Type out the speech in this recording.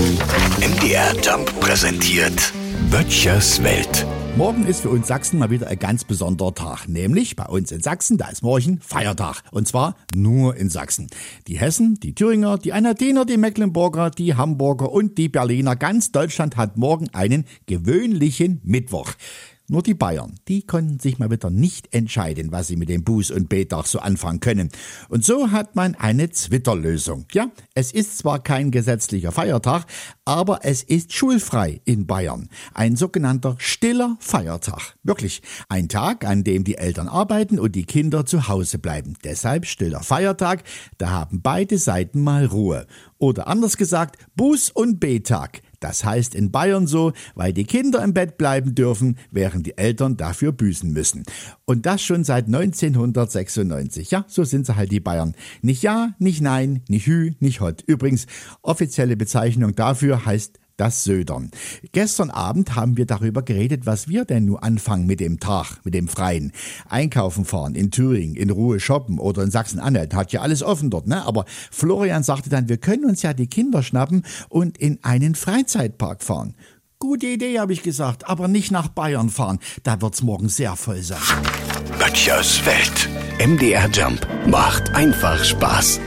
MDR Jump präsentiert Böttchers Welt. Morgen ist für uns Sachsen mal wieder ein ganz besonderer Tag. Nämlich bei uns in Sachsen, da ist morgen Feiertag. Und zwar nur in Sachsen. Die Hessen, die Thüringer, die Anadener, die Mecklenburger, die Hamburger und die Berliner. Ganz Deutschland hat morgen einen gewöhnlichen Mittwoch. Nur die Bayern, die konnten sich mal wieder nicht entscheiden, was sie mit dem Buß- und Betag so anfangen können. Und so hat man eine Zwitterlösung. Ja, es ist zwar kein gesetzlicher Feiertag, aber es ist schulfrei in Bayern. Ein sogenannter stiller Feiertag. Wirklich. Ein Tag, an dem die Eltern arbeiten und die Kinder zu Hause bleiben. Deshalb stiller Feiertag, da haben beide Seiten mal Ruhe. Oder anders gesagt, Buß- und Betag. Das heißt in Bayern so, weil die Kinder im Bett bleiben dürfen, während die Eltern dafür büßen müssen. Und das schon seit 1996. Ja, so sind sie halt die Bayern. Nicht ja, nicht nein, nicht hü, nicht hot. Übrigens, offizielle Bezeichnung dafür heißt das Södern. Gestern Abend haben wir darüber geredet, was wir denn nur anfangen mit dem Tag, mit dem Freien. Einkaufen fahren in Thüringen, in Ruhe shoppen oder in Sachsen-Anhalt. Hat ja alles offen dort, ne? Aber Florian sagte dann, wir können uns ja die Kinder schnappen und in einen Freizeitpark fahren. Gute Idee, habe ich gesagt, aber nicht nach Bayern fahren. Da wird's morgen sehr voll sein. Böttchers Welt. MDR Jump macht einfach Spaß.